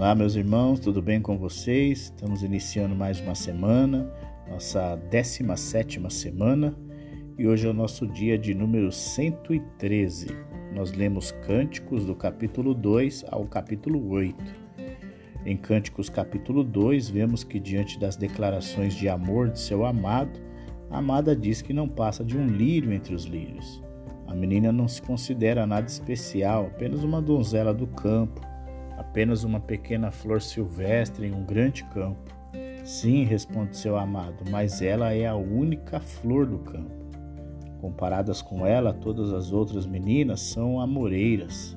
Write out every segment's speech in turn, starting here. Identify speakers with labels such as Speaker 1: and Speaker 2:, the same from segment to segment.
Speaker 1: Olá, meus irmãos, tudo bem com vocês? Estamos iniciando mais uma semana, nossa 17 semana, e hoje é o nosso dia de número 113. Nós lemos Cânticos do capítulo 2 ao capítulo 8. Em Cânticos capítulo 2, vemos que diante das declarações de amor de seu amado, a amada diz que não passa de um lírio entre os lírios. A menina não se considera nada especial, apenas uma donzela do campo, apenas uma pequena flor silvestre em um grande campo. Sim, responde seu amado, mas ela é a única flor do campo. Comparadas com ela, todas as outras meninas são amoreiras.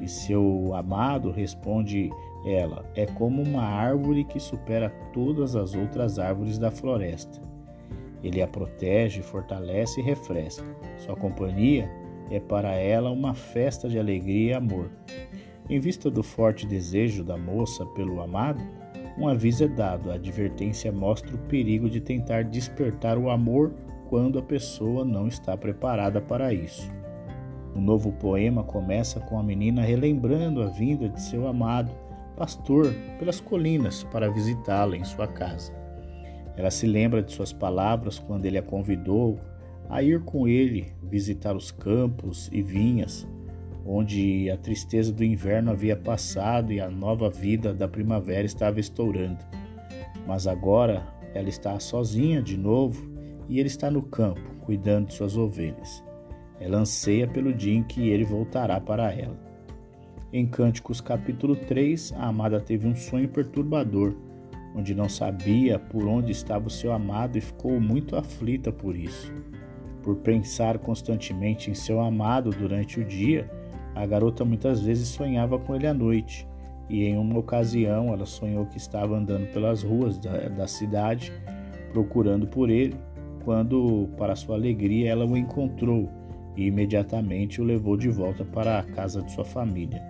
Speaker 1: E seu amado responde ela: é como uma árvore que supera todas as outras árvores da floresta. Ele a protege, fortalece e refresca. Sua companhia é para ela uma festa de alegria e amor. Em vista do forte desejo da moça pelo amado, um aviso é dado. A advertência mostra o perigo de tentar despertar o amor quando a pessoa não está preparada para isso. O novo poema começa com a menina relembrando a vinda de seu amado, pastor, pelas colinas para visitá-la em sua casa. Ela se lembra de suas palavras quando ele a convidou a ir com ele visitar os campos e vinhas, onde a tristeza do inverno havia passado e a nova vida da primavera estava estourando. Mas agora ela está sozinha de novo e ele está no campo, cuidando de suas ovelhas. Ela anseia pelo dia em que ele voltará para ela. Em Cânticos capítulo 3, a amada teve um sonho perturbador, onde não sabia por onde estava o seu amado e ficou muito aflita por isso. Por pensar constantemente em seu amado durante o dia, a garota muitas vezes sonhava com ele à noite, e em uma ocasião ela sonhou que estava andando pelas ruas da, da cidade procurando por ele, quando, para sua alegria, ela o encontrou e imediatamente o levou de volta para a casa de sua família.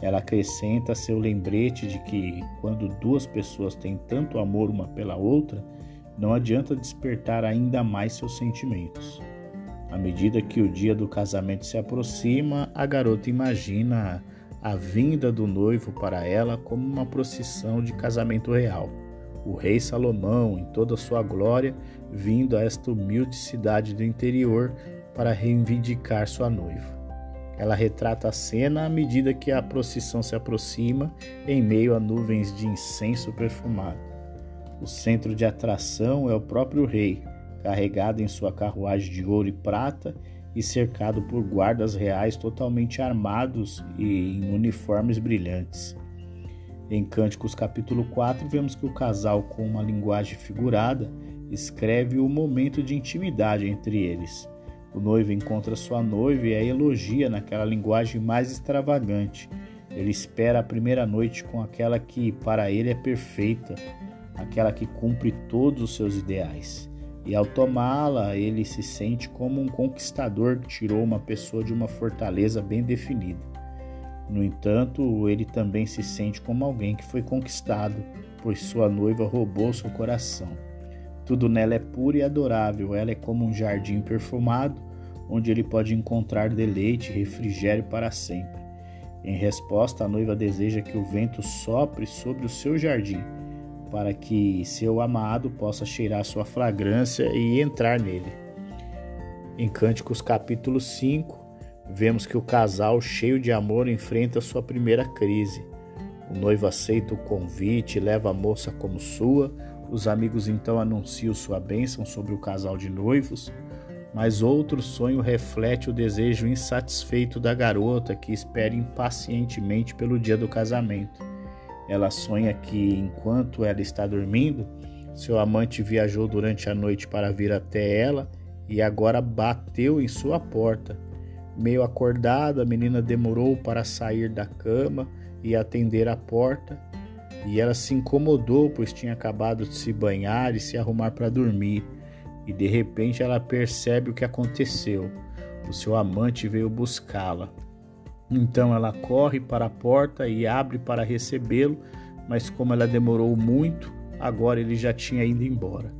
Speaker 1: Ela acrescenta seu lembrete de que, quando duas pessoas têm tanto amor uma pela outra, não adianta despertar ainda mais seus sentimentos. À medida que o dia do casamento se aproxima, a garota imagina a vinda do noivo para ela como uma procissão de casamento real. O rei Salomão, em toda sua glória, vindo a esta humilde cidade do interior para reivindicar sua noiva. Ela retrata a cena à medida que a procissão se aproxima, em meio a nuvens de incenso perfumado. O centro de atração é o próprio rei, carregado em sua carruagem de ouro e prata e cercado por guardas reais totalmente armados e em uniformes brilhantes. Em Cânticos capítulo 4, vemos que o casal, com uma linguagem figurada, escreve o momento de intimidade entre eles. O noivo encontra sua noiva e a elogia naquela linguagem mais extravagante. Ele espera a primeira noite com aquela que para ele é perfeita, aquela que cumpre todos os seus ideais. E ao tomá-la, ele se sente como um conquistador que tirou uma pessoa de uma fortaleza bem definida. No entanto, ele também se sente como alguém que foi conquistado, pois sua noiva roubou seu coração. Tudo nela é puro e adorável, ela é como um jardim perfumado, onde ele pode encontrar deleite e refrigério para sempre. Em resposta, a noiva deseja que o vento sopre sobre o seu jardim para que seu amado possa cheirar sua fragrância e entrar nele. Em Cânticos capítulo 5, vemos que o casal, cheio de amor, enfrenta sua primeira crise. O noivo aceita o convite e leva a moça como sua. Os amigos então anunciam sua bênção sobre o casal de noivos. Mas outro sonho reflete o desejo insatisfeito da garota que espera impacientemente pelo dia do casamento. Ela sonha que, enquanto ela está dormindo, seu amante viajou durante a noite para vir até ela e agora bateu em sua porta. Meio acordada, a menina demorou para sair da cama e atender a porta, e ela se incomodou, pois tinha acabado de se banhar e se arrumar para dormir. E de repente ela percebe o que aconteceu. O seu amante veio buscá-la. Então ela corre para a porta e abre para recebê-lo, mas como ela demorou muito, agora ele já tinha ido embora.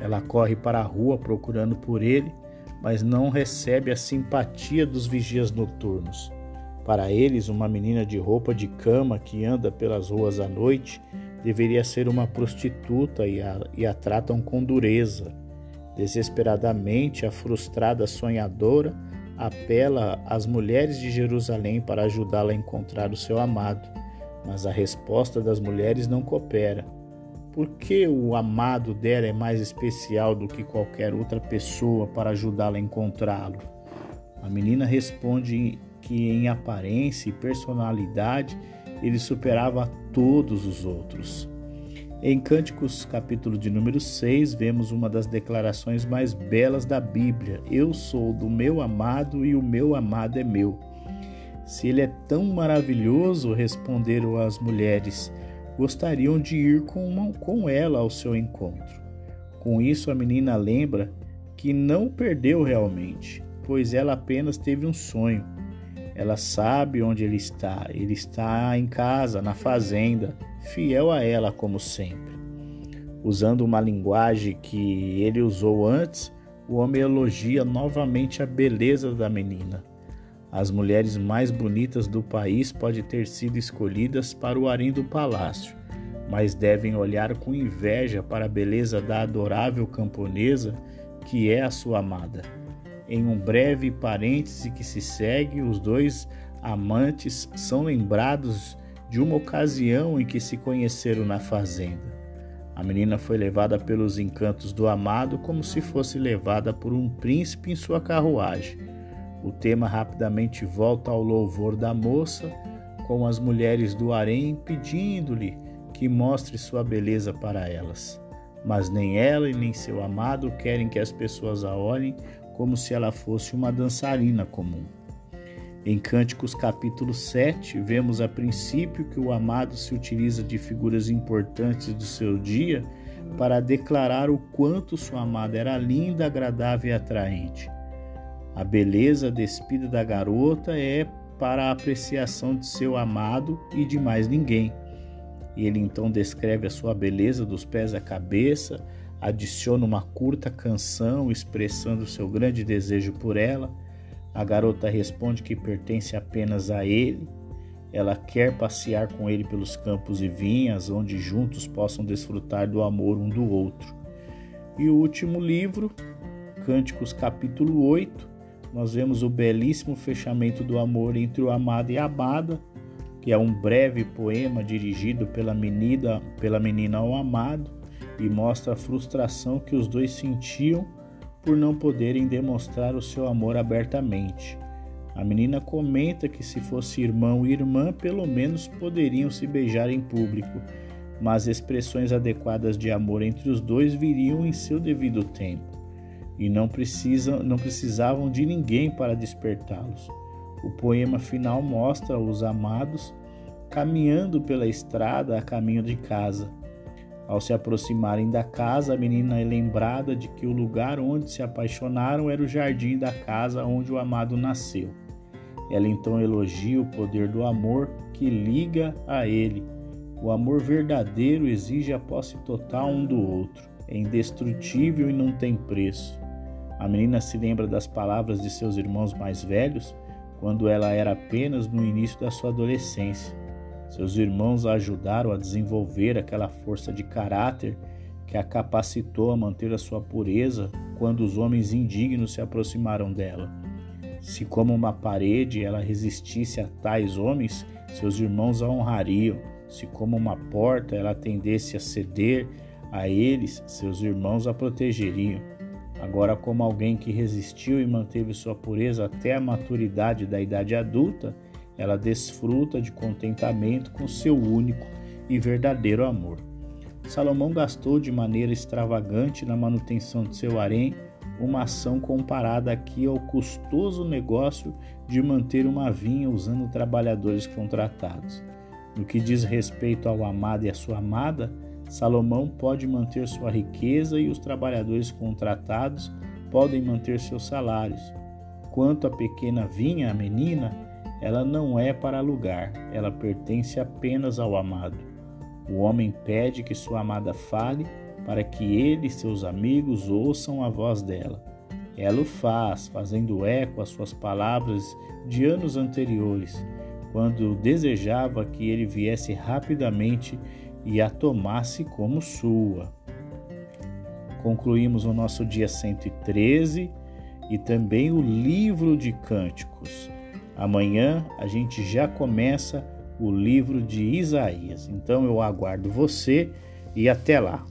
Speaker 1: Ela corre para a rua procurando por ele, mas não recebe a simpatia dos vigias noturnos. Para eles, uma menina de roupa de cama que anda pelas ruas à noite deveria ser uma prostituta e a, e a tratam com dureza. Desesperadamente, a frustrada sonhadora apela às mulheres de Jerusalém para ajudá-la a encontrar o seu amado, mas a resposta das mulheres não coopera. Por que o amado dela é mais especial do que qualquer outra pessoa para ajudá-la a encontrá-lo? A menina responde que em aparência e personalidade ele superava todos os outros. Em Cânticos, capítulo de número 6, vemos uma das declarações mais belas da Bíblia: Eu sou do meu amado e o meu amado é meu. Se ele é tão maravilhoso, responderam as mulheres, gostariam de ir com, uma, com ela ao seu encontro. Com isso, a menina lembra que não perdeu realmente, pois ela apenas teve um sonho. Ela sabe onde ele está. Ele está em casa, na fazenda, fiel a ela como sempre. Usando uma linguagem que ele usou antes, o homem elogia novamente a beleza da menina. As mulheres mais bonitas do país podem ter sido escolhidas para o harém do palácio, mas devem olhar com inveja para a beleza da adorável camponesa que é a sua amada. Em um breve parêntese que se segue, os dois amantes são lembrados de uma ocasião em que se conheceram na fazenda. A menina foi levada pelos encantos do amado como se fosse levada por um príncipe em sua carruagem. O tema rapidamente volta ao louvor da moça, com as mulheres do harém pedindo-lhe que mostre sua beleza para elas. Mas nem ela e nem seu amado querem que as pessoas a olhem como se ela fosse uma dançarina comum. Em Cânticos capítulo 7, vemos a princípio que o amado se utiliza de figuras importantes do seu dia para declarar o quanto sua amada era linda, agradável e atraente. A beleza despida da garota é para a apreciação de seu amado e de mais ninguém. E ele então descreve a sua beleza dos pés à cabeça, adiciona uma curta canção expressando seu grande desejo por ela. A garota responde que pertence apenas a ele. Ela quer passear com ele pelos campos e vinhas, onde juntos possam desfrutar do amor um do outro. E o último livro, Cânticos, capítulo 8, nós vemos o belíssimo fechamento do amor entre o amado e a amada, que é um breve poema dirigido pela menina, pela menina ao amado e mostra a frustração que os dois sentiam por não poderem demonstrar o seu amor abertamente. A menina comenta que se fosse irmão e irmã, pelo menos poderiam se beijar em público, mas expressões adequadas de amor entre os dois viriam em seu devido tempo, e não, precisam, não precisavam de ninguém para despertá-los. O poema final mostra os amados caminhando pela estrada a caminho de casa ao se aproximarem da casa, a menina é lembrada de que o lugar onde se apaixonaram era o jardim da casa onde o amado nasceu. Ela então elogia o poder do amor que liga a ele. O amor verdadeiro exige a posse total um do outro, é indestrutível e não tem preço. A menina se lembra das palavras de seus irmãos mais velhos quando ela era apenas no início da sua adolescência. Seus irmãos a ajudaram a desenvolver aquela força de caráter que a capacitou a manter a sua pureza quando os homens indignos se aproximaram dela. Se, como uma parede, ela resistisse a tais homens, seus irmãos a honrariam. Se, como uma porta, ela tendesse a ceder a eles, seus irmãos a protegeriam. Agora, como alguém que resistiu e manteve sua pureza até a maturidade da idade adulta, ela desfruta de contentamento com seu único e verdadeiro amor. Salomão gastou de maneira extravagante na manutenção de seu harém uma ação comparada aqui ao custoso negócio de manter uma vinha usando trabalhadores contratados. No que diz respeito ao amado e à sua amada, Salomão pode manter sua riqueza e os trabalhadores contratados podem manter seus salários. Quanto à pequena vinha, a menina, ela não é para alugar, ela pertence apenas ao amado. O homem pede que sua amada fale para que ele e seus amigos ouçam a voz dela. Ela o faz, fazendo eco às suas palavras de anos anteriores. quando desejava que ele viesse rapidamente e a tomasse como sua. Concluímos o nosso dia 113 e também o livro de cânticos. Amanhã a gente já começa o livro de Isaías. Então eu aguardo você e até lá.